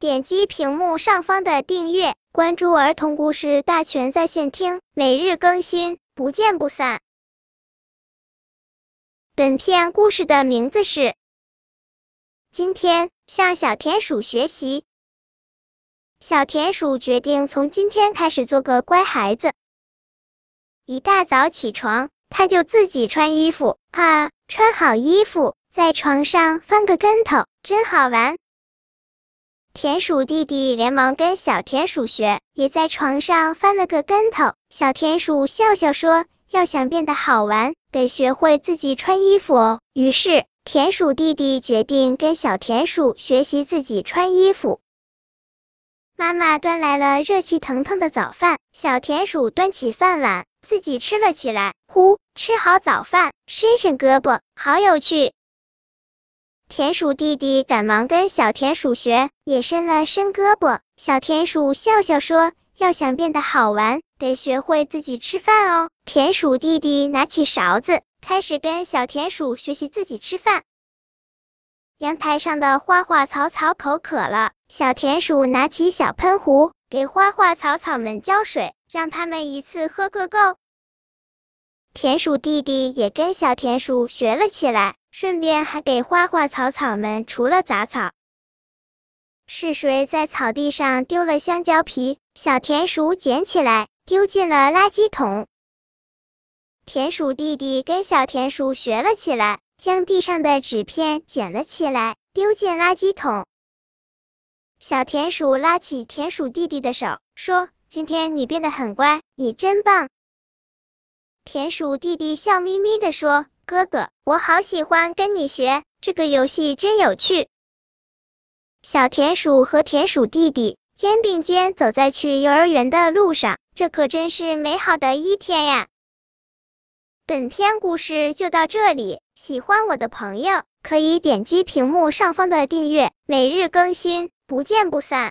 点击屏幕上方的订阅，关注儿童故事大全在线听，每日更新，不见不散。本片故事的名字是《今天向小田鼠学习》。小田鼠决定从今天开始做个乖孩子。一大早起床，他就自己穿衣服啊，穿好衣服。在床上翻个跟头，真好玩。田鼠弟弟连忙跟小田鼠学，也在床上翻了个跟头。小田鼠笑笑说：“要想变得好玩，得学会自己穿衣服哦。”于是，田鼠弟弟决定跟小田鼠学习自己穿衣服。妈妈端来了热气腾腾的早饭，小田鼠端起饭碗，自己吃了起来。呼，吃好早饭，伸伸胳膊，好有趣。田鼠弟弟赶忙跟小田鼠学，也伸了伸胳膊。小田鼠笑笑说：“要想变得好玩，得学会自己吃饭哦。”田鼠弟弟拿起勺子，开始跟小田鼠学习自己吃饭。阳台上的花花草草口渴了，小田鼠拿起小喷壶，给花花草草们浇水，让它们一次喝个够。田鼠弟弟也跟小田鼠学了起来。顺便还给花花草草们除了杂草。是谁在草地上丢了香蕉皮？小田鼠捡起来，丢进了垃圾桶。田鼠弟弟跟小田鼠学了起来，将地上的纸片捡了起来，丢进垃圾桶。小田鼠拉起田鼠弟弟的手，说：“今天你变得很乖，你真棒。”田鼠弟弟笑眯眯的说。哥哥，我好喜欢跟你学，这个游戏真有趣。小田鼠和田鼠弟弟肩并肩走在去幼儿园的路上，这可真是美好的一天呀！本篇故事就到这里，喜欢我的朋友可以点击屏幕上方的订阅，每日更新，不见不散。